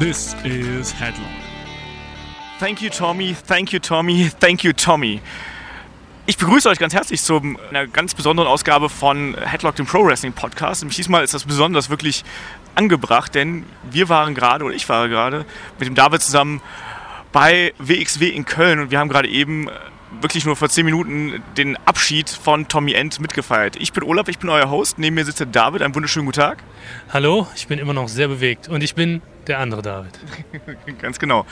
This is Headlock. Thank you, Tommy. Thank you, Tommy. Thank you, Tommy. Ich begrüße euch ganz herzlich zu einer ganz besonderen Ausgabe von Headlock, dem Pro Wrestling Podcast. Und diesmal ist das besonders wirklich angebracht, denn wir waren gerade, oder ich war gerade, mit dem David zusammen bei WXW in Köln und wir haben gerade eben wirklich nur vor 10 Minuten den Abschied von Tommy End mitgefeiert. Ich bin Olaf, ich bin euer Host. Neben mir sitzt der David. Einen wunderschönen guten Tag. Hallo, ich bin immer noch sehr bewegt und ich bin der andere David. Ganz genau.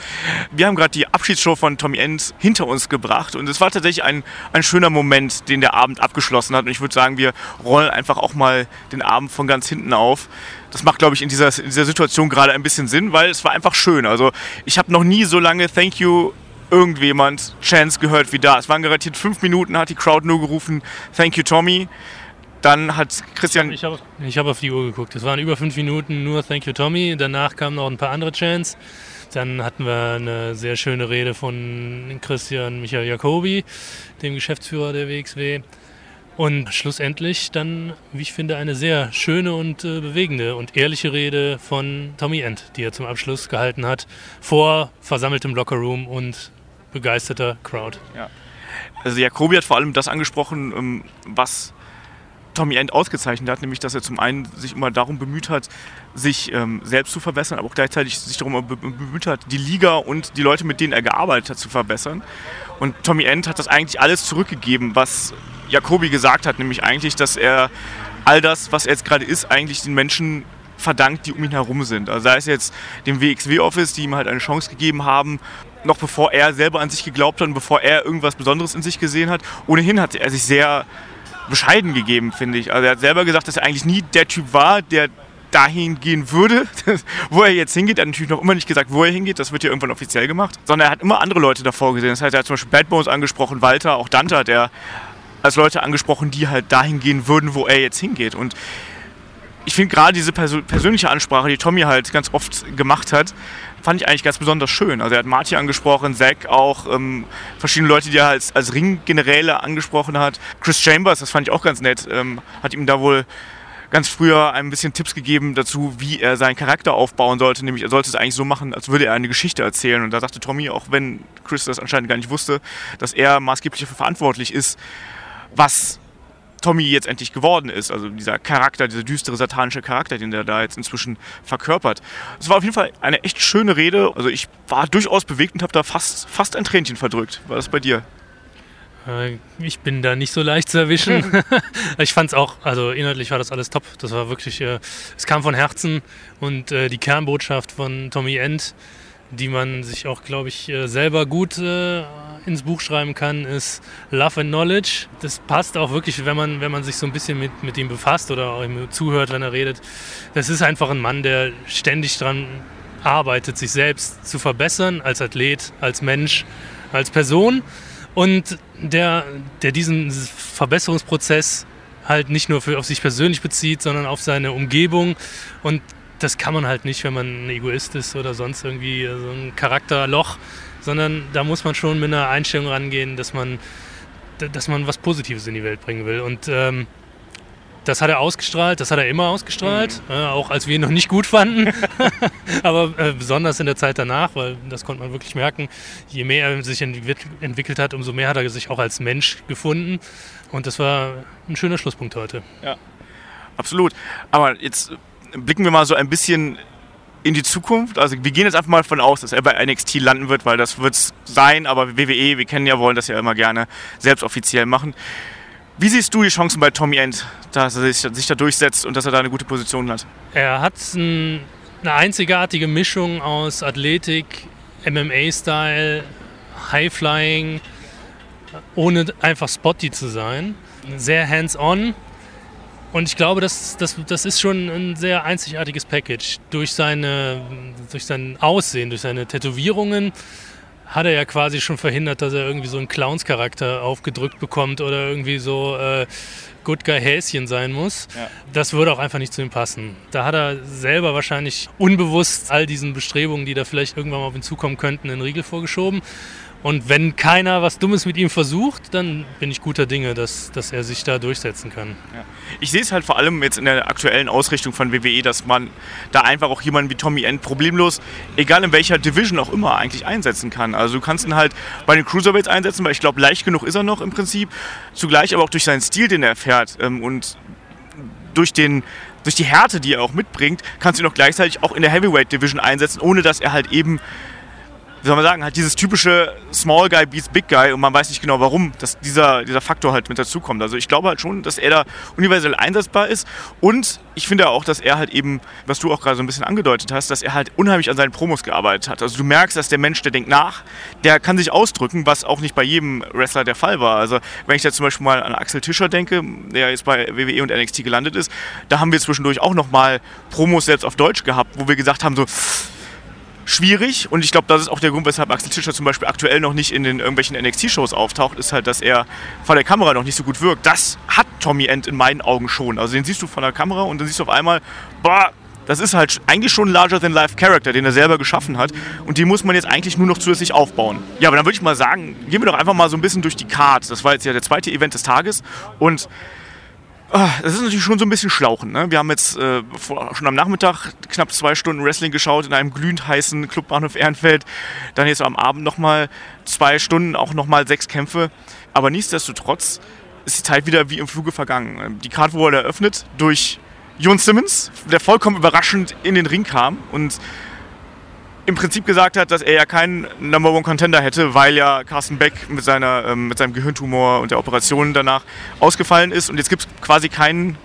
Wir haben gerade die Abschiedsshow von Tommy End hinter uns gebracht und es war tatsächlich ein, ein schöner Moment, den der Abend abgeschlossen hat. Und ich würde sagen, wir rollen einfach auch mal den Abend von ganz hinten auf. Das macht, glaube ich, in dieser, in dieser Situation gerade ein bisschen Sinn, weil es war einfach schön. Also ich habe noch nie so lange Thank you irgendjemand Chance gehört wie da. Es waren garantiert fünf Minuten, hat die Crowd nur gerufen, Thank you Tommy. Dann hat Christian. Ich habe ich hab auf die Uhr geguckt. Es waren über fünf Minuten nur Thank you Tommy. Danach kamen noch ein paar andere Chants. Dann hatten wir eine sehr schöne Rede von Christian Michael Jacobi, dem Geschäftsführer der WXW. Und schlussendlich dann, wie ich finde, eine sehr schöne und äh, bewegende und ehrliche Rede von Tommy End, die er zum Abschluss gehalten hat, vor versammeltem Lockerroom und begeisterter Crowd. Ja. Also Jacobi hat vor allem das angesprochen, ähm, was Tommy End ausgezeichnet hat, nämlich dass er zum einen sich immer darum bemüht hat, sich ähm, selbst zu verbessern, aber auch gleichzeitig sich darum bemüht hat, die Liga und die Leute, mit denen er gearbeitet hat, zu verbessern. Und Tommy End hat das eigentlich alles zurückgegeben, was Jacobi gesagt hat, nämlich eigentlich, dass er all das, was er jetzt gerade ist, eigentlich den Menschen verdankt, die um ihn herum sind. Also sei es jetzt dem WXW-Office, die ihm halt eine Chance gegeben haben, noch bevor er selber an sich geglaubt hat und bevor er irgendwas Besonderes in sich gesehen hat. Ohnehin hat er sich sehr bescheiden gegeben, finde ich. Also er hat selber gesagt, dass er eigentlich nie der Typ war, der dahin gehen würde, wo er jetzt hingeht. Er hat natürlich noch immer nicht gesagt, wo er hingeht. Das wird ja irgendwann offiziell gemacht. Sondern er hat immer andere Leute davor gesehen. Das heißt, er hat zum Beispiel Bad Bones angesprochen, Walter, auch Dante hat er als Leute angesprochen, die halt dahin gehen würden, wo er jetzt hingeht. Und ich finde gerade diese Persön persönliche Ansprache, die Tommy halt ganz oft gemacht hat, fand ich eigentlich ganz besonders schön. Also er hat Marty angesprochen, Zack auch, ähm, verschiedene Leute, die er als, als Ringgeneräle angesprochen hat. Chris Chambers, das fand ich auch ganz nett, ähm, hat ihm da wohl ganz früher ein bisschen Tipps gegeben dazu, wie er seinen Charakter aufbauen sollte. Nämlich er sollte es eigentlich so machen, als würde er eine Geschichte erzählen. Und da sagte Tommy, auch wenn Chris das anscheinend gar nicht wusste, dass er maßgeblich dafür verantwortlich ist, was Tommy jetzt endlich geworden ist. Also dieser Charakter, dieser düstere satanische Charakter, den der da jetzt inzwischen verkörpert. Es war auf jeden Fall eine echt schöne Rede. Also ich war durchaus bewegt und habe da fast, fast ein Tränchen verdrückt. War das bei dir? Äh, ich bin da nicht so leicht zu erwischen. ich fand es auch, also inhaltlich war das alles top. Das war wirklich, äh, es kam von Herzen und äh, die Kernbotschaft von Tommy End, die man sich auch, glaube ich, äh, selber gut ins Buch schreiben kann, ist Love and Knowledge. Das passt auch wirklich, wenn man, wenn man sich so ein bisschen mit, mit ihm befasst oder ihm zuhört, wenn er redet. Das ist einfach ein Mann, der ständig daran arbeitet, sich selbst zu verbessern, als Athlet, als Mensch, als Person. Und der, der diesen Verbesserungsprozess halt nicht nur für, auf sich persönlich bezieht, sondern auf seine Umgebung. Und das kann man halt nicht, wenn man ein Egoist ist oder sonst irgendwie so ein Charakterloch sondern da muss man schon mit einer Einstellung rangehen, dass man, dass man was Positives in die Welt bringen will. Und ähm, das hat er ausgestrahlt, das hat er immer ausgestrahlt, mhm. äh, auch als wir ihn noch nicht gut fanden. Aber äh, besonders in der Zeit danach, weil das konnte man wirklich merken, je mehr er sich entwickelt hat, umso mehr hat er sich auch als Mensch gefunden. Und das war ein schöner Schlusspunkt heute. Ja, absolut. Aber jetzt blicken wir mal so ein bisschen in die Zukunft. Also wir gehen jetzt einfach mal von aus, dass er bei NXT landen wird, weil das wird es sein, aber WWE, wir kennen ja, wollen das ja immer gerne selbst offiziell machen. Wie siehst du die Chancen bei Tommy End, dass er sich, sich da durchsetzt und dass er da eine gute Position hat? Er hat ein, eine einzigartige Mischung aus Athletik, MMA-Style, High-Flying, ohne einfach spotty zu sein. Sehr hands-on, und ich glaube, das, das, das ist schon ein sehr einzigartiges Package. Durch, seine, durch sein Aussehen, durch seine Tätowierungen hat er ja quasi schon verhindert, dass er irgendwie so einen Clowns-Charakter aufgedrückt bekommt oder irgendwie so äh, Good Guy Häschen sein muss. Ja. Das würde auch einfach nicht zu ihm passen. Da hat er selber wahrscheinlich unbewusst all diesen Bestrebungen, die da vielleicht irgendwann mal auf ihn zukommen könnten, einen Riegel vorgeschoben. Und wenn keiner was Dummes mit ihm versucht, dann bin ich guter Dinge, dass, dass er sich da durchsetzen kann. Ja. Ich sehe es halt vor allem jetzt in der aktuellen Ausrichtung von WWE, dass man da einfach auch jemanden wie Tommy End problemlos, egal in welcher Division auch immer, eigentlich einsetzen kann. Also du kannst ihn halt bei den Cruiserweights einsetzen, weil ich glaube, leicht genug ist er noch im Prinzip. Zugleich aber auch durch seinen Stil, den er fährt ähm, und durch den durch die Härte, die er auch mitbringt, kannst du ihn auch gleichzeitig auch in der Heavyweight Division einsetzen, ohne dass er halt eben wie soll man sagen, halt dieses typische Small Guy beats Big Guy und man weiß nicht genau warum, dass dieser, dieser Faktor halt mit dazukommt. Also ich glaube halt schon, dass er da universell einsetzbar ist und ich finde auch, dass er halt eben, was du auch gerade so ein bisschen angedeutet hast, dass er halt unheimlich an seinen Promos gearbeitet hat. Also du merkst, dass der Mensch, der denkt nach, der kann sich ausdrücken, was auch nicht bei jedem Wrestler der Fall war. Also wenn ich da zum Beispiel mal an Axel Tischer denke, der jetzt bei WWE und NXT gelandet ist, da haben wir zwischendurch auch nochmal Promos selbst auf Deutsch gehabt, wo wir gesagt haben so, schwierig und ich glaube, das ist auch der Grund, weshalb Axel Tischer zum Beispiel aktuell noch nicht in den irgendwelchen NXT-Shows auftaucht, ist halt, dass er vor der Kamera noch nicht so gut wirkt. Das hat Tommy End in meinen Augen schon. Also den siehst du vor der Kamera und dann siehst du auf einmal, boah, das ist halt eigentlich schon ein Larger-than-Life-Character, den er selber geschaffen hat. Und den muss man jetzt eigentlich nur noch zusätzlich aufbauen. Ja, aber dann würde ich mal sagen, gehen wir doch einfach mal so ein bisschen durch die Card. Das war jetzt ja der zweite Event des Tages. Und das ist natürlich schon so ein bisschen schlauchen. Ne? Wir haben jetzt äh, schon am Nachmittag knapp zwei Stunden Wrestling geschaut in einem glühend heißen Clubbahnhof Ehrenfeld. Dann jetzt am Abend nochmal zwei Stunden, auch nochmal sechs Kämpfe. Aber nichtsdestotrotz ist die Zeit wieder wie im Fluge vergangen. Die Karte wurde eröffnet durch Jon Simmons, der vollkommen überraschend in den Ring kam und im Prinzip gesagt hat, dass er ja keinen Number One Contender hätte, weil ja Carsten Beck mit, seiner, ähm, mit seinem Gehirntumor und der Operation danach ausgefallen ist. Und jetzt gibt es quasi keinen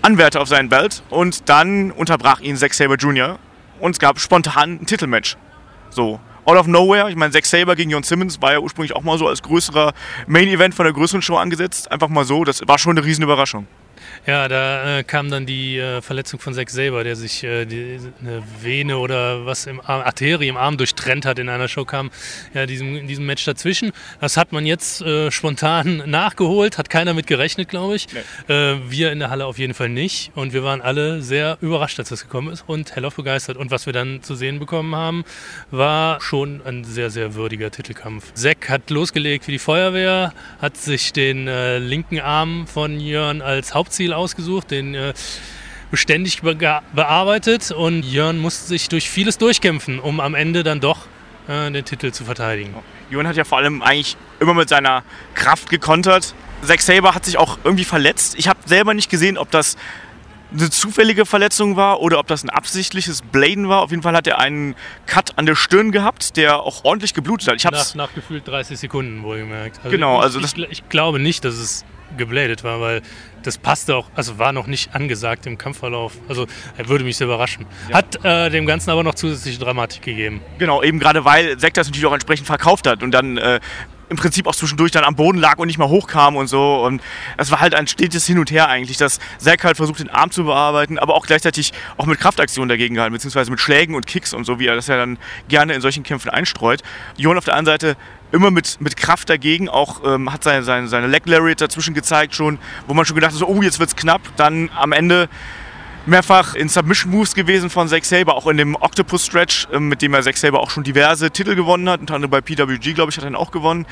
Anwärter auf seinen Belt. Und dann unterbrach ihn Zack Saber Jr. und es gab spontan ein Titelmatch. So, out of nowhere. Ich meine, Zack Saber gegen Jon Simmons war ja ursprünglich auch mal so als größerer Main Event von der größeren Show angesetzt. Einfach mal so. Das war schon eine riesen Überraschung. Ja, da äh, kam dann die äh, Verletzung von Zack selber, der sich äh, die, eine Vene oder was im Arm, Arterie im Arm durchtrennt hat in einer Show, kam ja diesem, in diesem Match dazwischen. Das hat man jetzt äh, spontan nachgeholt, hat keiner mit gerechnet, glaube ich. Nee. Äh, wir in der Halle auf jeden Fall nicht. Und wir waren alle sehr überrascht, als das gekommen ist und hellauf begeistert. Und was wir dann zu sehen bekommen haben, war schon ein sehr, sehr würdiger Titelkampf. Zack hat losgelegt wie die Feuerwehr, hat sich den äh, linken Arm von Jörn als Hauptziel Stil ausgesucht, den äh, beständig bearbeitet und Jörn musste sich durch vieles durchkämpfen, um am Ende dann doch äh, den Titel zu verteidigen. Jörn hat ja vor allem eigentlich immer mit seiner Kraft gekontert. Zack Saber hat sich auch irgendwie verletzt. Ich habe selber nicht gesehen, ob das eine zufällige Verletzung war oder ob das ein absichtliches Bladen war. Auf jeden Fall hat er einen Cut an der Stirn gehabt, der auch ordentlich geblutet hat. Ich hab's nach, nach gefühlt 30 Sekunden wohlgemerkt. Also genau, also ich, ich, ich, glaube nicht, dass es gebladet war, weil das passte auch, also war noch nicht angesagt im Kampfverlauf. Also er würde mich sehr überraschen. Ja. Hat äh, dem Ganzen aber noch zusätzliche Dramatik gegeben. Genau, eben gerade weil Sekt das natürlich auch entsprechend verkauft hat und dann äh, im Prinzip auch zwischendurch dann am Boden lag und nicht mal hochkam und so. Und es war halt ein stetes Hin und Her eigentlich, dass Zack halt versucht, den Arm zu bearbeiten, aber auch gleichzeitig auch mit Kraftaktionen dagegen gehalten, beziehungsweise mit Schlägen und Kicks und so, wie er das ja dann gerne in solchen Kämpfen einstreut. Jon auf der anderen Seite immer mit, mit Kraft dagegen, auch ähm, hat seine, seine, seine Leg Lariat dazwischen gezeigt schon, wo man schon gedacht hat, so, oh, jetzt wird's knapp. Dann am Ende mehrfach in Submission Moves gewesen von Zack Saber, auch in dem Octopus Stretch, ähm, mit dem er Zack Saber auch schon diverse Titel gewonnen hat, unter anderem bei PWG, glaube ich, hat er ihn auch gewonnen.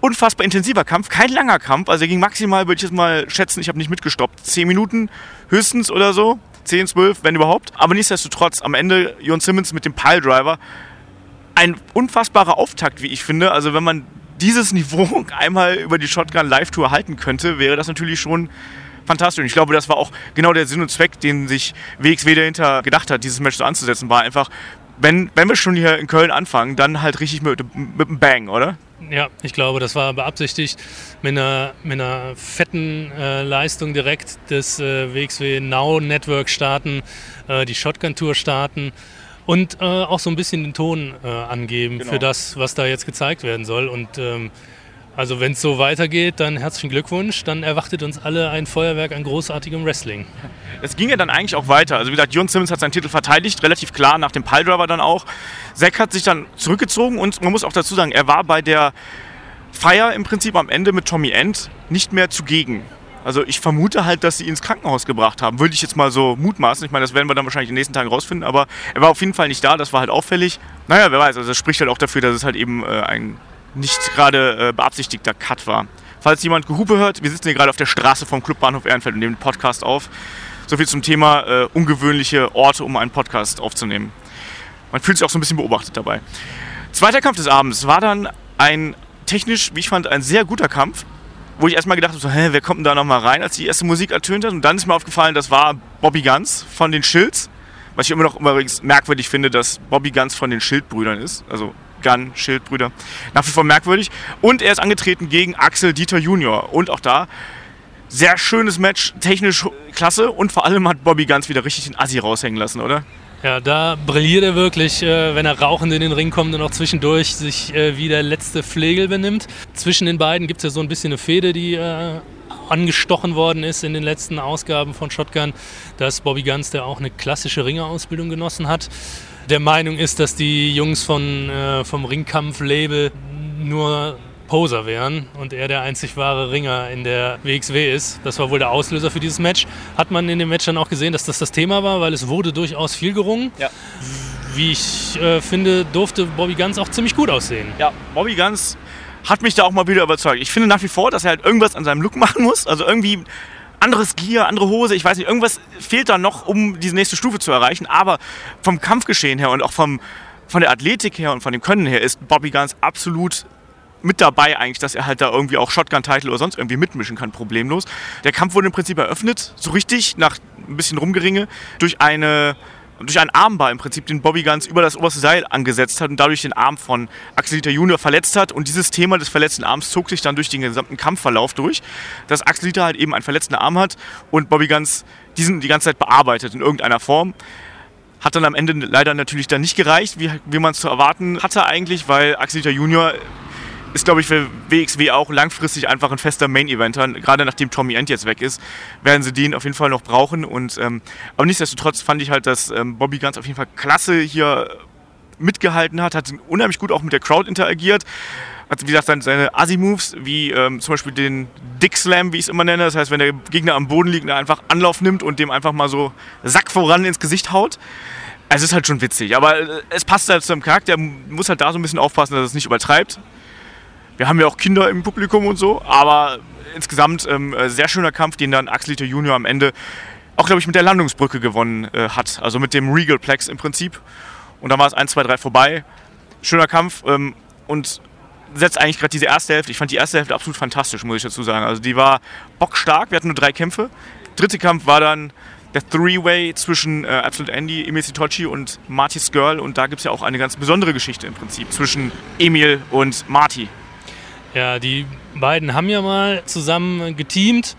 Unfassbar intensiver Kampf, kein langer Kampf, also er ging maximal, würde ich jetzt mal schätzen, ich habe nicht mitgestoppt, 10 Minuten höchstens oder so, 10, 12, wenn überhaupt. Aber nichtsdestotrotz, am Ende Jon Simmons mit dem Piledriver, ein unfassbarer Auftakt, wie ich finde. Also wenn man dieses Niveau einmal über die Shotgun Live-Tour halten könnte, wäre das natürlich schon fantastisch. Und ich glaube, das war auch genau der Sinn und Zweck, den sich WXW dahinter gedacht hat, dieses Match so anzusetzen, war einfach, wenn, wenn wir schon hier in Köln anfangen, dann halt richtig mit, mit einem Bang, oder? Ja, ich glaube, das war beabsichtigt mit einer, mit einer fetten äh, Leistung direkt des äh, WXW Now Network starten, äh, die Shotgun Tour starten und äh, auch so ein bisschen den Ton äh, angeben genau. für das, was da jetzt gezeigt werden soll. Und ähm, also wenn es so weitergeht, dann herzlichen Glückwunsch. Dann erwartet uns alle ein Feuerwerk an großartigem Wrestling. Es ging ja dann eigentlich auch weiter. Also wie gesagt, Jon Simmons hat seinen Titel verteidigt, relativ klar nach dem Piledriver dann auch. Zack hat sich dann zurückgezogen und man muss auch dazu sagen, er war bei der Feier im Prinzip am Ende mit Tommy End nicht mehr zugegen. Also ich vermute halt, dass sie ihn ins Krankenhaus gebracht haben. Würde ich jetzt mal so mutmaßen. Ich meine, das werden wir dann wahrscheinlich in den nächsten Tagen rausfinden. Aber er war auf jeden Fall nicht da. Das war halt auffällig. Naja, wer weiß. Also das spricht halt auch dafür, dass es halt eben äh, ein nicht gerade äh, beabsichtigter Cut war. Falls jemand Gehupe hört, wir sitzen hier gerade auf der Straße vom Clubbahnhof Ehrenfeld und nehmen den Podcast auf. So viel zum Thema äh, ungewöhnliche Orte, um einen Podcast aufzunehmen. Man fühlt sich auch so ein bisschen beobachtet dabei. Zweiter Kampf des Abends war dann ein technisch, wie ich fand, ein sehr guter Kampf, wo ich erstmal gedacht habe, so, hä, wer kommt denn da nochmal rein, als die erste Musik ertönt hat. Und dann ist mir aufgefallen, das war Bobby Guns von den Schilds. Was ich immer noch übrigens merkwürdig finde, dass Bobby Guns von den Schildbrüdern ist. Also Gun, Schildbrüder. Nach wie vor merkwürdig. Und er ist angetreten gegen Axel Dieter Junior. Und auch da sehr schönes Match, technisch klasse. Und vor allem hat Bobby Guns wieder richtig den Assi raushängen lassen, oder? Ja, da brilliert er wirklich, äh, wenn er rauchend in den Ring kommt und auch zwischendurch sich äh, wie der letzte Flegel benimmt. Zwischen den beiden gibt es ja so ein bisschen eine Fehde, die äh, angestochen worden ist in den letzten Ausgaben von Shotgun, dass Bobby Guns, der auch eine klassische Ringerausbildung genossen hat, der Meinung ist, dass die Jungs von, äh, vom Ringkampf-Label nur Poser wären und er der einzig wahre Ringer in der WXW ist. Das war wohl der Auslöser für dieses Match. Hat man in dem Match dann auch gesehen, dass das das Thema war, weil es wurde durchaus viel gerungen. Ja. Wie ich äh, finde, durfte Bobby Guns auch ziemlich gut aussehen. Ja, Bobby Guns hat mich da auch mal wieder überzeugt. Ich finde nach wie vor, dass er halt irgendwas an seinem Look machen muss. Also irgendwie anderes Gear, andere Hose, ich weiß nicht, irgendwas fehlt da noch, um diese nächste Stufe zu erreichen. Aber vom Kampfgeschehen her und auch vom, von der Athletik her und von dem Können her ist Bobby Guns absolut mit dabei eigentlich, dass er halt da irgendwie auch Shotgun-Title oder sonst irgendwie mitmischen kann, problemlos. Der Kampf wurde im Prinzip eröffnet, so richtig, nach ein bisschen Rumgeringe, durch eine durch einen Armbar im Prinzip den Bobby Guns über das oberste Seil angesetzt hat und dadurch den Arm von Axel Dieter Junior verletzt hat. Und dieses Thema des verletzten Arms zog sich dann durch den gesamten Kampfverlauf durch, dass Axel Dieter halt eben einen verletzten Arm hat und Bobby Guns diesen die ganze Zeit bearbeitet in irgendeiner Form. Hat dann am Ende leider natürlich dann nicht gereicht, wie, wie man es zu erwarten hatte eigentlich, weil Axel Dieter Junior ist, glaube ich, für WXW auch langfristig einfach ein fester Main-Eventer. Gerade nachdem Tommy End jetzt weg ist, werden sie den auf jeden Fall noch brauchen. Und, ähm, aber nichtsdestotrotz fand ich halt, dass ähm, Bobby Guns auf jeden Fall klasse hier mitgehalten hat, hat unheimlich gut auch mit der Crowd interagiert. Hat, wie gesagt, seine, seine Assi-Moves, wie ähm, zum Beispiel den Dick Slam, wie ich es immer nenne. Das heißt, wenn der Gegner am Boden liegt, einfach Anlauf nimmt und dem einfach mal so Sack voran ins Gesicht haut. Also es ist halt schon witzig, aber äh, es passt halt zu seinem Charakter. Er muss halt da so ein bisschen aufpassen, dass er es nicht übertreibt. Wir haben ja auch Kinder im Publikum und so, aber insgesamt ähm, äh, sehr schöner Kampf, den dann Axel Axelito Junior am Ende auch, glaube ich, mit der Landungsbrücke gewonnen äh, hat. Also mit dem Regal Plex im Prinzip. Und dann war es 1, 2, 3 vorbei. Schöner Kampf ähm, und setzt eigentlich gerade diese erste Hälfte. Ich fand die erste Hälfte absolut fantastisch, muss ich dazu sagen. Also die war bockstark. Wir hatten nur drei Kämpfe. Dritte Kampf war dann der Three-Way zwischen äh, Absolute Andy, Emil Sitochi und Marty Skirl. Und da gibt es ja auch eine ganz besondere Geschichte im Prinzip zwischen Emil und Marty. Ja, die beiden haben ja mal zusammen geteamt,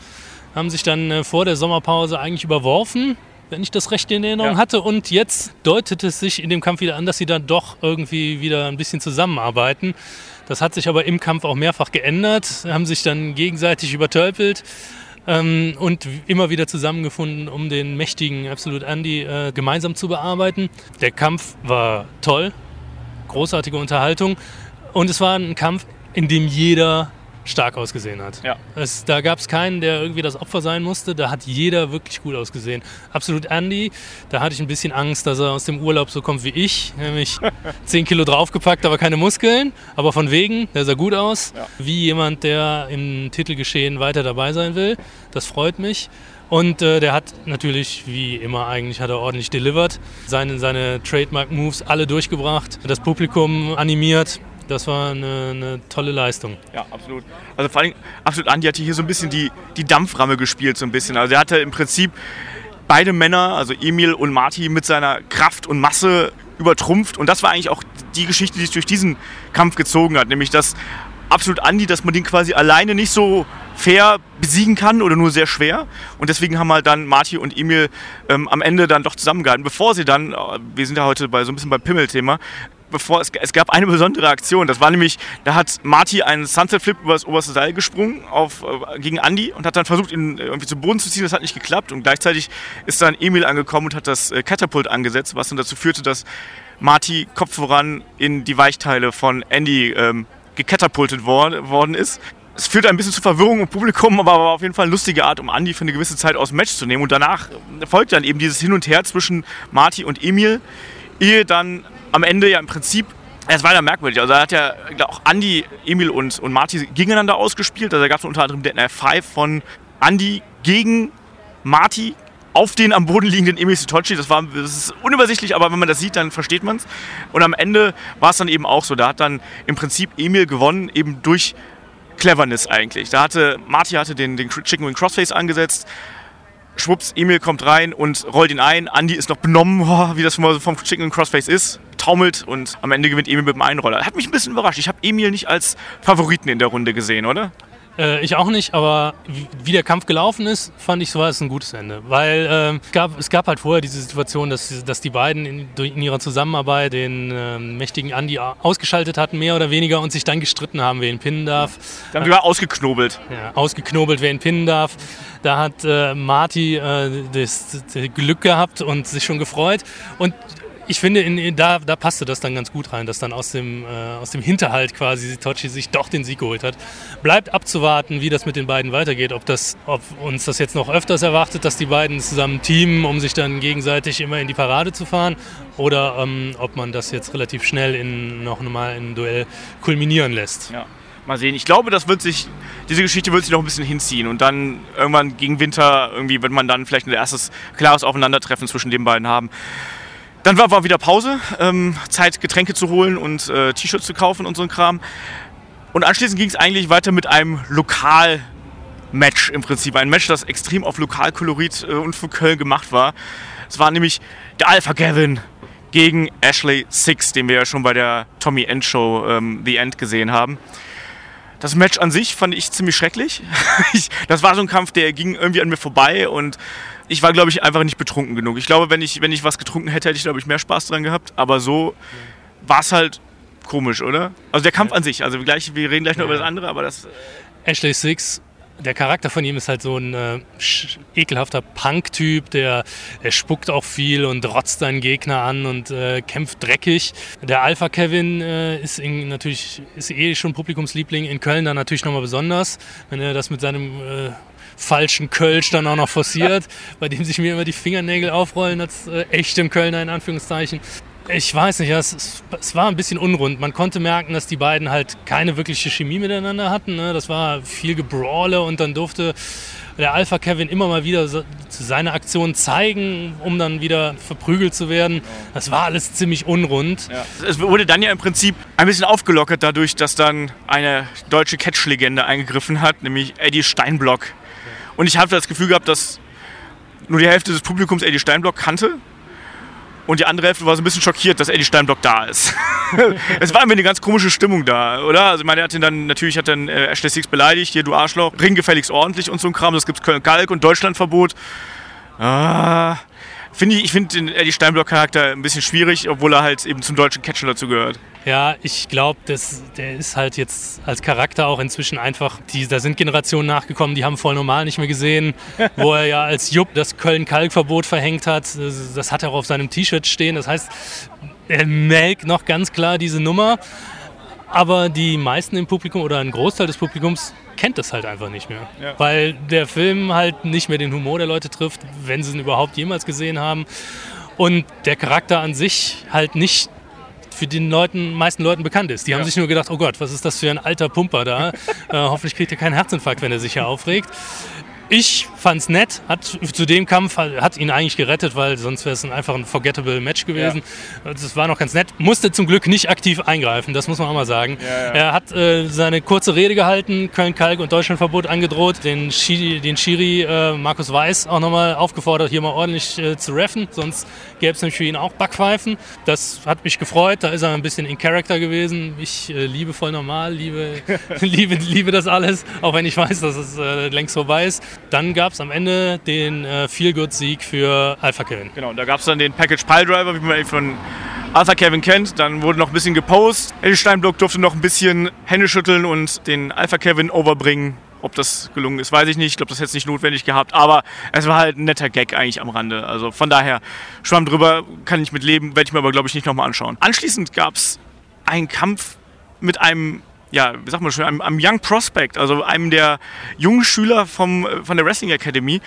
haben sich dann äh, vor der Sommerpause eigentlich überworfen, wenn ich das recht in Erinnerung ja. hatte. Und jetzt deutet es sich in dem Kampf wieder an, dass sie dann doch irgendwie wieder ein bisschen zusammenarbeiten. Das hat sich aber im Kampf auch mehrfach geändert, haben sich dann gegenseitig übertölpelt ähm, und immer wieder zusammengefunden, um den mächtigen Absolute Andy äh, gemeinsam zu bearbeiten. Der Kampf war toll, großartige Unterhaltung und es war ein Kampf, in dem jeder stark ausgesehen hat. Ja. Es, da gab es keinen, der irgendwie das Opfer sein musste. Da hat jeder wirklich gut ausgesehen. Absolut Andy, da hatte ich ein bisschen Angst, dass er aus dem Urlaub so kommt wie ich. Nämlich 10 Kilo draufgepackt, aber keine Muskeln. Aber von wegen, der sah gut aus. Ja. Wie jemand, der im Titelgeschehen weiter dabei sein will. Das freut mich. Und äh, der hat natürlich, wie immer eigentlich, hat er ordentlich delivered. Seine, seine Trademark-Moves alle durchgebracht, das Publikum animiert. Das war eine, eine, tolle Leistung. Ja, absolut. Also vor allem, absolut, Andi hatte hier so ein bisschen die, die Dampframme gespielt, so ein bisschen. Also er hatte im Prinzip beide Männer, also Emil und Marty, mit seiner Kraft und Masse übertrumpft. Und das war eigentlich auch die Geschichte, die sich durch diesen Kampf gezogen hat. Nämlich, dass absolut Andi, dass man den quasi alleine nicht so fair besiegen kann oder nur sehr schwer. Und deswegen haben halt dann Marty und Emil ähm, am Ende dann doch zusammengehalten, bevor sie dann, äh, wir sind ja heute bei so ein bisschen beim Pimmel-Thema, bevor es, es gab eine besondere Aktion. Das war nämlich, da hat Marty einen Sunset Flip über das oberste Seil gesprungen auf, äh, gegen Andy und hat dann versucht, ihn äh, irgendwie zu Boden zu ziehen. Das hat nicht geklappt. Und gleichzeitig ist dann Emil angekommen und hat das äh, Katapult angesetzt, was dann dazu führte, dass Marty Kopf voran in die Weichteile von Andy ähm, gekatapultet worden, worden ist. Es führte ein bisschen zu Verwirrung im Publikum, aber war auf jeden Fall eine lustige Art, um Andy für eine gewisse Zeit aus dem Match zu nehmen. Und danach folgt dann eben dieses Hin und Her zwischen Marty und Emil, ehe dann am Ende ja im Prinzip Es war ja merkwürdig. Also, er hat ja auch Andy, Emil und, und Marty gegeneinander ausgespielt. Also, da gab es unter anderem den F5 von Andy gegen Marty auf den am Boden liegenden Emil Sitochi. Das, war, das ist unübersichtlich, aber wenn man das sieht, dann versteht man es. Und am Ende war es dann eben auch so. Da hat dann im Prinzip Emil gewonnen, eben durch Cleverness eigentlich. Da hatte Marty hatte den, den Chicken Wing Crossface angesetzt. Schwupps, Emil kommt rein und rollt ihn ein. Andy ist noch benommen, wie das vom Chicken Wing Crossface ist. Taumelt und am Ende gewinnt Emil mit dem Einroller. Hat mich ein bisschen überrascht. Ich habe Emil nicht als Favoriten in der Runde gesehen, oder? Äh, ich auch nicht, aber wie, wie, der Kampf gelaufen ist, fand ich, war es ein gutes Ende. Weil äh, es, gab, es gab halt vorher diese Situation, dass, dass die beiden in, in ihrer Zusammenarbeit den äh, mächtigen Andy ausgeschaltet hatten, mehr oder weniger, und sich dann gestritten haben, wer ihn pinnen darf. Da haben sogar ausgeknobelt. Ja, ausgeknobelt, wer ihn pinnen darf. Da hat äh, Marty äh, das, das Glück gehabt und sich schon gefreut. Und ich finde, in, da, da passte das dann ganz gut rein, dass dann aus dem, äh, aus dem Hinterhalt quasi Sitochi sich doch den Sieg geholt hat. Bleibt abzuwarten, wie das mit den beiden weitergeht, ob, das, ob uns das jetzt noch öfters erwartet, dass die beiden zusammen teamen, um sich dann gegenseitig immer in die Parade zu fahren, oder ähm, ob man das jetzt relativ schnell in noch mal ein Duell kulminieren lässt. Ja. Mal sehen. Ich glaube, das wird sich, diese Geschichte wird sich noch ein bisschen hinziehen und dann irgendwann gegen Winter irgendwie wird man dann vielleicht ein erstes klares Aufeinandertreffen zwischen den beiden haben. Dann war, war wieder Pause, ähm, Zeit Getränke zu holen und äh, T-Shirts zu kaufen und so ein Kram. Und anschließend ging es eigentlich weiter mit einem Lokal-Match im Prinzip. Ein Match, das extrem auf Lokalkolorit äh, und für Köln gemacht war. Es war nämlich der Alpha Gavin gegen Ashley Six, den wir ja schon bei der Tommy End Show ähm, The End gesehen haben. Das Match an sich fand ich ziemlich schrecklich. das war so ein Kampf, der ging irgendwie an mir vorbei und ich war, glaube ich, einfach nicht betrunken genug. Ich glaube, wenn ich, wenn ich was getrunken hätte, hätte ich, glaube ich, mehr Spaß dran gehabt. Aber so war es halt komisch, oder? Also der Kampf an sich. Also gleich, wir reden gleich noch ja. über das andere, aber das. Äh, Ashley Six, der Charakter von ihm ist halt so ein äh, ekelhafter Punk-Typ, der, der spuckt auch viel und rotzt seinen Gegner an und äh, kämpft dreckig. Der Alpha Kevin äh, ist in, natürlich ist eh schon Publikumsliebling in Köln dann natürlich nochmal besonders, wenn er das mit seinem äh, falschen Kölsch dann auch noch forciert, bei dem sich mir immer die Fingernägel aufrollen als äh, echtem Kölner in Anführungszeichen. Ich weiß nicht, es, es, war ein bisschen unrund. Man konnte merken, dass die beiden halt keine wirkliche Chemie miteinander hatten. Ne? Das war viel Gebrawle und dann durfte der Alpha Kevin immer mal wieder seine Aktion zeigen, um dann wieder verprügelt zu werden. Das war alles ziemlich unrund. Ja. Es wurde dann ja im Prinzip ein bisschen aufgelockert dadurch, dass dann eine deutsche Catch-Legende eingegriffen hat, nämlich Eddie Steinblock. Und ich habe das Gefühl gehabt, dass nur die Hälfte des Publikums Eddie Steinblock kannte. Und die andere Hälfte war so ein bisschen schockiert, dass Eddie Steinblock da ist. es war irgendwie eine ganz komische Stimmung da, oder? Also, ich meine, er hat ihn dann, natürlich hat dann äh, Ashley Six beleidigt, hier, du Arschloch, ring gefälligst ordentlich und so ein Kram. Das gibt's Köln-Kalk und Deutschlandverbot. Ah, Finde ich, ich finde den Eddie Steinblock-Charakter ein bisschen schwierig, obwohl er halt eben zum deutschen Catcher dazu gehört. Ja, ich glaube, der ist halt jetzt als Charakter auch inzwischen einfach, die, da sind Generationen nachgekommen, die haben voll normal nicht mehr gesehen, wo er ja als Jupp das Köln-Kalk-Verbot verhängt hat. Das hat er auch auf seinem T-Shirt stehen. Das heißt, er melkt noch ganz klar diese Nummer. Aber die meisten im Publikum oder ein Großteil des Publikums kennt das halt einfach nicht mehr. Ja. Weil der Film halt nicht mehr den Humor der Leute trifft, wenn sie ihn überhaupt jemals gesehen haben. Und der Charakter an sich halt nicht für die Leuten, meisten Leuten bekannt ist. Die ja. haben sich nur gedacht, oh Gott, was ist das für ein alter Pumper da? äh, hoffentlich kriegt er keinen Herzinfarkt, wenn er sich hier aufregt. Ich fand's nett, hat zu dem Kampf hat ihn eigentlich gerettet, weil sonst wäre es einfach ein forgettable Match gewesen. Ja. Das war noch ganz nett. Musste zum Glück nicht aktiv eingreifen, das muss man auch mal sagen. Ja, ja. Er hat äh, seine kurze Rede gehalten, Köln-Kalk und Deutschlandverbot angedroht, den, Schiri, den Schiri äh, Markus Weiß auch nochmal aufgefordert, hier mal ordentlich äh, zu reffen, sonst gäbe es nämlich für ihn auch Backpfeifen. Das hat mich gefreut, da ist er ein bisschen in Character gewesen. Ich äh, liebe voll normal, liebe, liebe, liebe das alles, auch wenn ich weiß, dass es äh, längst vorbei ist. Dann gab es am Ende den äh, Feel-Good-Sieg für Alpha Kevin. Genau, da gab es dann den Package Pile Driver, wie man ihn von Alpha Kevin kennt. Dann wurde noch ein bisschen gepostet. Eddie Steinblock durfte noch ein bisschen Hände schütteln und den Alpha Kevin overbringen. Ob das gelungen ist, weiß ich nicht. Ich glaube, das hätte es nicht notwendig gehabt. Aber es war halt ein netter Gag eigentlich am Rande. Also von daher, schwamm drüber, kann ich mit leben, werde ich mir aber, glaube ich, nicht nochmal anschauen. Anschließend gab es einen Kampf mit einem ja, wie sagt man schon, einem, einem Young Prospect, also einem der jungen Schüler vom, von der Wrestling Academy,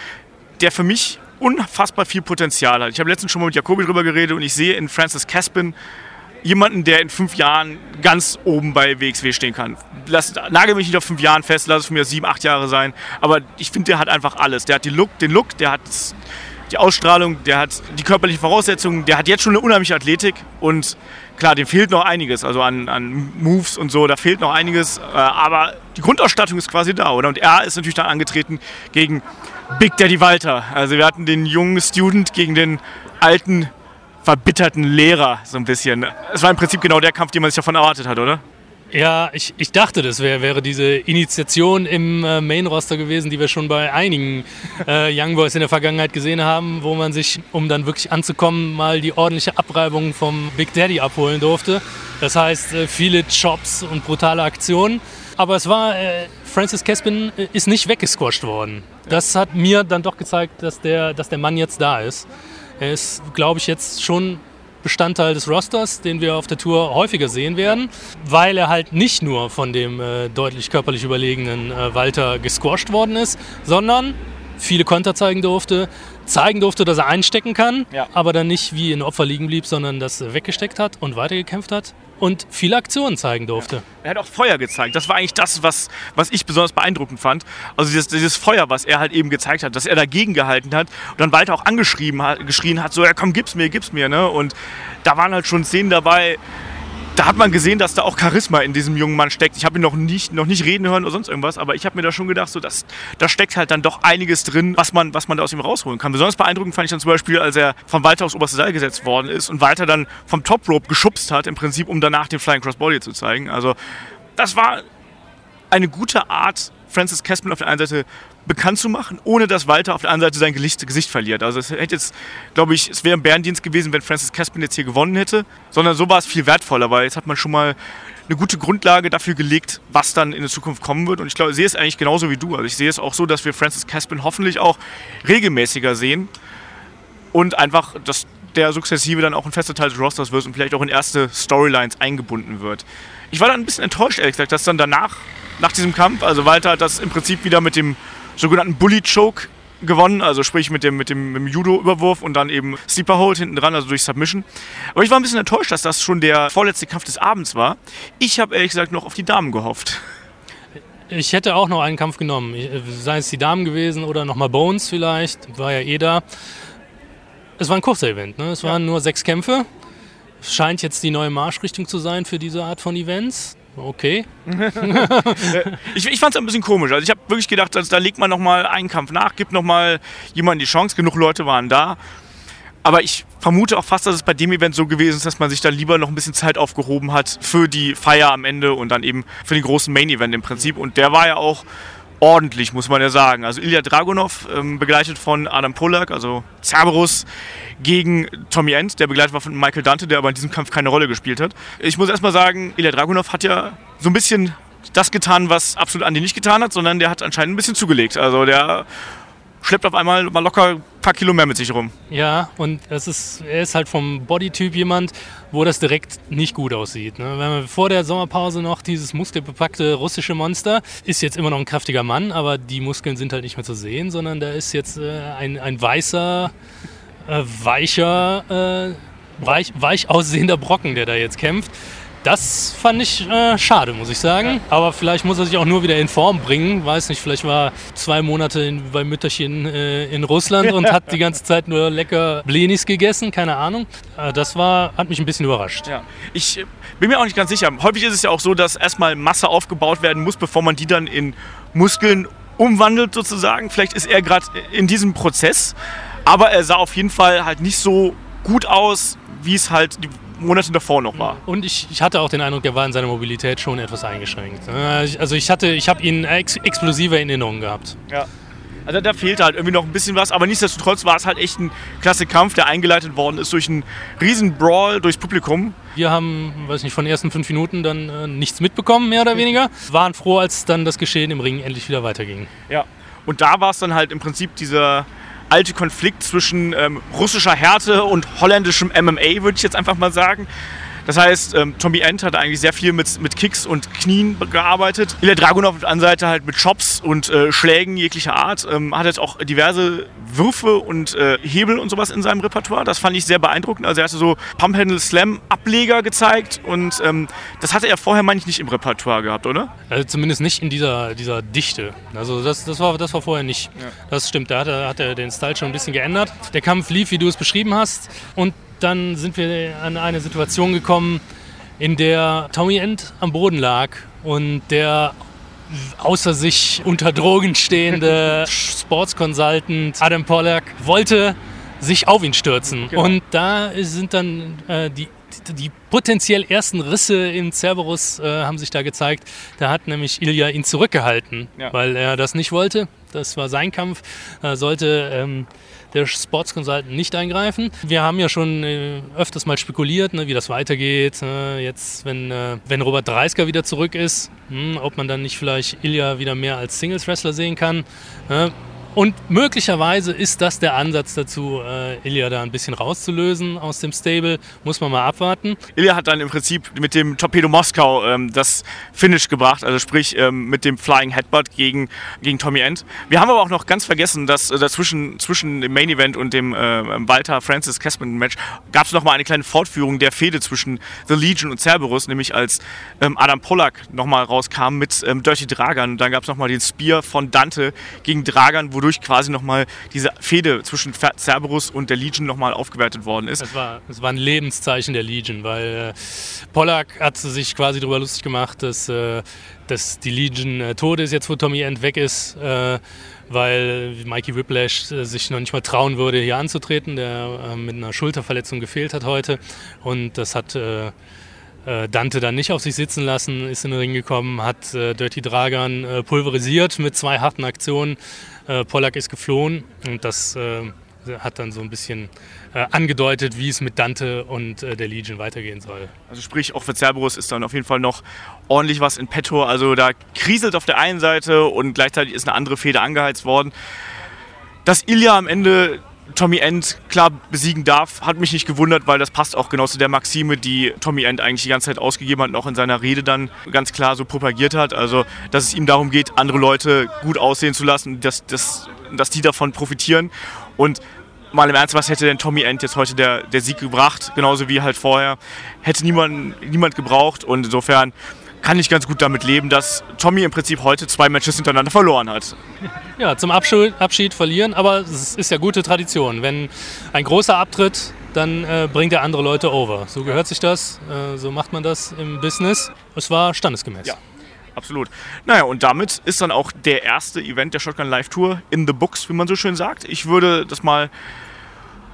der für mich unfassbar viel Potenzial hat. Ich habe letztens schon mal mit Jacobi drüber geredet und ich sehe in Francis Caspin jemanden, der in fünf Jahren ganz oben bei WXW stehen kann. Lass, nagel mich nicht auf fünf Jahren fest, lass es von mir sieben, acht Jahre sein. Aber ich finde, der hat einfach alles. Der hat den Look, den Look, der hat die Ausstrahlung, der hat die körperlichen Voraussetzungen, der hat jetzt schon eine unheimliche Athletik und klar, dem fehlt noch einiges, also an, an Moves und so, da fehlt noch einiges, äh, aber die Grundausstattung ist quasi da, oder? Und er ist natürlich dann angetreten gegen Big Daddy Walter. Also wir hatten den jungen Student gegen den alten verbitterten Lehrer so ein bisschen. Es war im Prinzip genau der Kampf, den man sich davon erwartet hat, oder? Ja, ich, ich dachte, das wär, wäre diese Initiation im äh, Main-Roster gewesen, die wir schon bei einigen äh, Young Boys in der Vergangenheit gesehen haben, wo man sich, um dann wirklich anzukommen, mal die ordentliche Abreibung vom Big Daddy abholen durfte. Das heißt, äh, viele Chops und brutale Aktionen. Aber es war, äh, Francis Caspin äh, ist nicht weggesquasht worden. Das hat mir dann doch gezeigt, dass der, dass der Mann jetzt da ist. Er ist, glaube ich, jetzt schon Bestandteil des Rosters, den wir auf der Tour häufiger sehen werden, weil er halt nicht nur von dem äh, deutlich körperlich überlegenen äh, Walter gesquasht worden ist, sondern viele Konter zeigen durfte, zeigen durfte, dass er einstecken kann, ja. aber dann nicht wie ein Opfer liegen blieb, sondern das weggesteckt hat und weitergekämpft hat und viele Aktionen zeigen durfte. Er hat auch Feuer gezeigt. Das war eigentlich das, was, was ich besonders beeindruckend fand. Also dieses, dieses Feuer, was er halt eben gezeigt hat, dass er dagegen gehalten hat und dann weiter auch angeschrieben hat, geschrien hat, so, ja komm, gib's mir, gib's mir. Ne? Und da waren halt schon Szenen dabei, da hat man gesehen, dass da auch Charisma in diesem jungen Mann steckt. Ich habe ihn noch nicht, noch nicht reden hören oder sonst irgendwas, aber ich habe mir da schon gedacht, so, dass, da steckt halt dann doch einiges drin, was man, was man da aus ihm rausholen kann. Besonders beeindruckend fand ich dann zum Beispiel, als er von Walter aufs oberste Seil gesetzt worden ist und Walter dann vom Top Rope geschubst hat, im Prinzip, um danach den Flying Crossbody zu zeigen. Also, das war eine gute Art, Francis Caspin auf der einen Seite bekannt zu machen, ohne dass Walter auf der anderen Seite sein Gesicht, Gesicht verliert. Also es hätte jetzt, glaube ich, es wäre ein Bärendienst gewesen, wenn Francis Caspin jetzt hier gewonnen hätte, sondern so war es viel wertvoller, weil jetzt hat man schon mal eine gute Grundlage dafür gelegt, was dann in der Zukunft kommen wird. Und ich glaube, ich sehe es eigentlich genauso wie du. Also ich sehe es auch so, dass wir Francis Caspin hoffentlich auch regelmäßiger sehen und einfach, dass der sukzessive dann auch ein fester Teil des Rosters wird und vielleicht auch in erste Storylines eingebunden wird. Ich war dann ein bisschen enttäuscht, ehrlich gesagt, dass dann danach, nach diesem Kampf, also Walter hat das im Prinzip wieder mit dem sogenannten Bully Choke gewonnen, also sprich mit dem, mit dem, mit dem Judo-Überwurf und dann eben Sleeper Hold hinten dran, also durch Submission. Aber ich war ein bisschen enttäuscht, dass das schon der vorletzte Kampf des Abends war. Ich habe ehrlich gesagt noch auf die Damen gehofft. Ich hätte auch noch einen Kampf genommen, sei es die Damen gewesen oder nochmal Bones vielleicht, war ja eh da. Es war ein kurzer Event, ne? es waren ja. nur sechs Kämpfe. Scheint jetzt die neue Marschrichtung zu sein für diese Art von Events. Okay. ich ich fand es ein bisschen komisch. Also ich habe wirklich gedacht, also da legt man nochmal einen Kampf nach, gibt nochmal jemandem die Chance. Genug Leute waren da. Aber ich vermute auch fast, dass es bei dem Event so gewesen ist, dass man sich da lieber noch ein bisschen Zeit aufgehoben hat für die Feier am Ende und dann eben für den großen Main Event im Prinzip. Und der war ja auch ordentlich, muss man ja sagen. Also Ilya Dragunov, ähm, begleitet von Adam Polak, also Cerberus, gegen Tommy End, der begleitet war von Michael Dante, der aber in diesem Kampf keine Rolle gespielt hat. Ich muss erstmal sagen, Ilya Dragunov hat ja so ein bisschen das getan, was absolut Andi nicht getan hat, sondern der hat anscheinend ein bisschen zugelegt. Also der schleppt auf einmal mal locker ein paar Kilo mehr mit sich rum. Ja, und es ist, er ist halt vom Bodytyp jemand, wo das direkt nicht gut aussieht. Ne? Wenn man vor der Sommerpause noch dieses muskelbepackte russische Monster ist jetzt immer noch ein kräftiger Mann, aber die Muskeln sind halt nicht mehr zu sehen, sondern da ist jetzt äh, ein, ein weißer, äh, weicher, äh, weich, weich aussehender Brocken, der da jetzt kämpft. Das fand ich äh, schade, muss ich sagen. Aber vielleicht muss er sich auch nur wieder in Form bringen. Weiß nicht, vielleicht war zwei Monate in, bei Mütterchen äh, in Russland und hat die ganze Zeit nur lecker Blenis gegessen, keine Ahnung. Äh, das war, hat mich ein bisschen überrascht. Ja. Ich äh, bin mir auch nicht ganz sicher. Häufig ist es ja auch so, dass erstmal Masse aufgebaut werden muss, bevor man die dann in Muskeln umwandelt sozusagen. Vielleicht ist er gerade in diesem Prozess. Aber er sah auf jeden Fall halt nicht so gut aus, wie es halt die Monate davor noch war. Und ich, ich hatte auch den Eindruck, er war in seiner Mobilität schon etwas eingeschränkt. Äh, also ich hatte, ich habe ihn ex explosive Erinnerungen gehabt. Ja. Also da fehlte halt irgendwie noch ein bisschen was, aber nichtsdestotrotz war es halt echt ein klasse Kampf, der eingeleitet worden ist durch einen riesen Brawl durchs Publikum. Wir haben, weiß nicht, von den ersten fünf Minuten dann äh, nichts mitbekommen, mehr oder weniger. Waren froh, als dann das Geschehen im Ring endlich wieder weiterging. Ja, und da war es dann halt im Prinzip dieser alte Konflikt zwischen ähm, russischer Härte und holländischem MMA, würde ich jetzt einfach mal sagen. Das heißt, ähm, Tommy End hat eigentlich sehr viel mit, mit Kicks und Knien gearbeitet. Ilya Dragunov auf der anderen Seite halt mit Chops und äh, Schlägen jeglicher Art. Ähm, hat jetzt auch diverse Würfe und äh, Hebel und sowas in seinem Repertoire. Das fand ich sehr beeindruckend. Also er hatte so Pump-Handle-Slam-Ableger gezeigt und ähm, das hatte er vorher, meine ich, nicht im Repertoire gehabt, oder? Also zumindest nicht in dieser, dieser Dichte. Also das, das, war, das war vorher nicht. Ja. Das stimmt, da hat er, hat er den Style schon ein bisschen geändert. Der Kampf lief, wie du es beschrieben hast. Und dann sind wir an eine Situation gekommen, in der Tommy End am Boden lag und der außer sich unter Drogen stehende Sports Consultant Adam Pollack wollte sich auf ihn stürzen. Genau. Und da sind dann äh, die, die potenziell ersten Risse in Cerberus äh, haben sich da gezeigt. Da hat nämlich Ilya ihn zurückgehalten, ja. weil er das nicht wollte. Das war sein Kampf. Da sollte ähm, der Sports Consultant nicht eingreifen. Wir haben ja schon äh, öfters mal spekuliert, ne, wie das weitergeht. Äh, jetzt, wenn, äh, wenn Robert Dreisker wieder zurück ist, hm, ob man dann nicht vielleicht Ilya wieder mehr als Singles-Wrestler sehen kann. Ne? Und möglicherweise ist das der Ansatz dazu, äh, Ilya da ein bisschen rauszulösen aus dem Stable. Muss man mal abwarten. Ilya hat dann im Prinzip mit dem Torpedo Moskau ähm, das Finish gebracht, also sprich ähm, mit dem Flying Headbutt gegen, gegen Tommy End. Wir haben aber auch noch ganz vergessen, dass äh, dazwischen zwischen dem Main Event und dem äh, Walter Francis Casman Match gab es nochmal eine kleine Fortführung der Fehde zwischen The Legion und Cerberus, nämlich als ähm, Adam Pollack nochmal rauskam mit ähm, Dirty Dragan. Dann gab es nochmal den Spear von Dante gegen Dragan, wodurch wodurch quasi nochmal diese Fehde zwischen Cerberus und der Legion nochmal aufgewertet worden ist. Es war, es war ein Lebenszeichen der Legion, weil äh, Pollack hat sich quasi darüber lustig gemacht, dass, äh, dass die Legion äh, tot ist, jetzt wo Tommy End weg ist äh, weil Mikey Whiplash äh, sich noch nicht mal trauen würde, hier anzutreten, der äh, mit einer Schulterverletzung gefehlt hat heute. Und das hat äh, Dante dann nicht auf sich sitzen lassen, ist in den Ring gekommen, hat äh, Dirty Dragan äh, pulverisiert mit zwei harten Aktionen. Äh, Pollack ist geflohen und das äh, hat dann so ein bisschen äh, angedeutet, wie es mit Dante und der Legion weitergehen soll. Also sprich, auch für Cerberus ist dann auf jeden Fall noch ordentlich was in petto. Also da kriselt auf der einen Seite und gleichzeitig ist eine andere Feder angeheizt worden. Dass Ilya am Ende Tommy End klar besiegen darf, hat mich nicht gewundert, weil das passt auch genau zu der Maxime, die Tommy End eigentlich die ganze Zeit ausgegeben hat und auch in seiner Rede dann ganz klar so propagiert hat. Also, dass es ihm darum geht, andere Leute gut aussehen zu lassen, dass, dass, dass die davon profitieren. Und mal im Ernst, was hätte denn Tommy End jetzt heute der, der Sieg gebracht? Genauso wie halt vorher. Hätte niemand, niemand gebraucht und insofern kann ich ganz gut damit leben, dass Tommy im Prinzip heute zwei Matches hintereinander verloren hat. Ja, zum Abschied, Abschied verlieren, aber es ist ja gute Tradition. Wenn ein großer abtritt, dann äh, bringt er andere Leute over. So gehört sich das, äh, so macht man das im Business. Es war standesgemäß. Ja. Absolut. Naja, und damit ist dann auch der erste Event der Shotgun Live Tour in the books, wie man so schön sagt. Ich würde das mal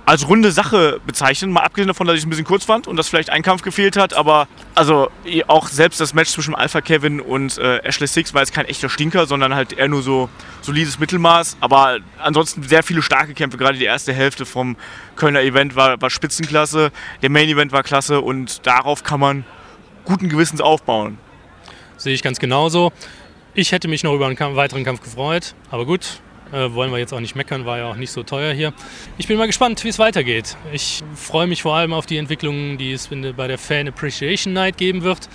als runde Sache bezeichnen. Mal abgesehen davon, dass ich es ein bisschen kurz fand und dass vielleicht ein Kampf gefehlt hat, aber also auch selbst das Match zwischen Alpha Kevin und äh, Ashley Six war jetzt kein echter Stinker, sondern halt eher nur so solides Mittelmaß. Aber ansonsten sehr viele starke Kämpfe. Gerade die erste Hälfte vom Kölner Event war, war Spitzenklasse. Der Main Event war klasse und darauf kann man guten Gewissens aufbauen. Sehe ich ganz genauso. Ich hätte mich noch über einen weiteren Kampf gefreut, aber gut, äh, wollen wir jetzt auch nicht meckern, war ja auch nicht so teuer hier. Ich bin mal gespannt, wie es weitergeht. Ich freue mich vor allem auf die Entwicklungen, die es bei der Fan Appreciation Night geben wird.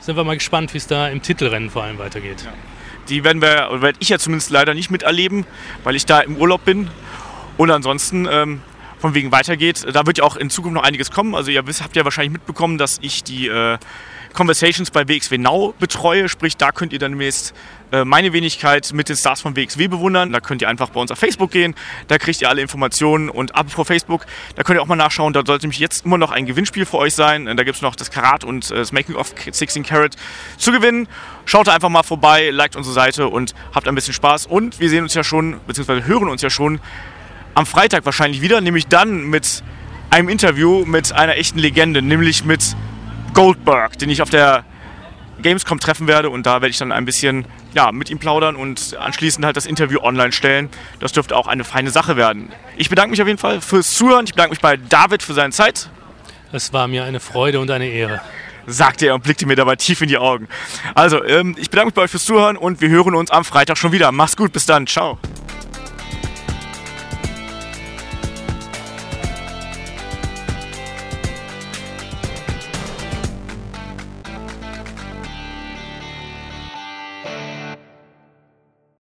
Sind wir mal gespannt, wie es da im Titelrennen vor allem weitergeht. Ja. Die werden wir, oder werde ich ja zumindest leider nicht miterleben, weil ich da im Urlaub bin. Und ansonsten ähm, von wegen weitergeht. Da wird ja auch in Zukunft noch einiges kommen. Also ihr habt ja wahrscheinlich mitbekommen, dass ich die äh, Conversations bei WXW Now betreue. Sprich, da könnt ihr dann demnächst äh, meine Wenigkeit mit den Stars von WXW bewundern. Da könnt ihr einfach bei uns auf Facebook gehen. Da kriegt ihr alle Informationen. Und apropos Facebook, da könnt ihr auch mal nachschauen. Da sollte nämlich jetzt immer noch ein Gewinnspiel für euch sein. Da gibt es noch das Karat und äh, das Making of 16 Karat zu gewinnen. Schaut einfach mal vorbei, liked unsere Seite und habt ein bisschen Spaß. Und wir sehen uns ja schon, beziehungsweise hören uns ja schon am Freitag wahrscheinlich wieder, nämlich dann mit einem Interview mit einer echten Legende, nämlich mit Goldberg, den ich auf der Gamescom treffen werde und da werde ich dann ein bisschen ja, mit ihm plaudern und anschließend halt das Interview online stellen. Das dürfte auch eine feine Sache werden. Ich bedanke mich auf jeden Fall fürs Zuhören. Ich bedanke mich bei David für seine Zeit. Es war mir eine Freude und eine Ehre. Sagte er und blickte mir dabei tief in die Augen. Also, ähm, ich bedanke mich bei euch fürs Zuhören und wir hören uns am Freitag schon wieder. Mach's gut, bis dann. Ciao.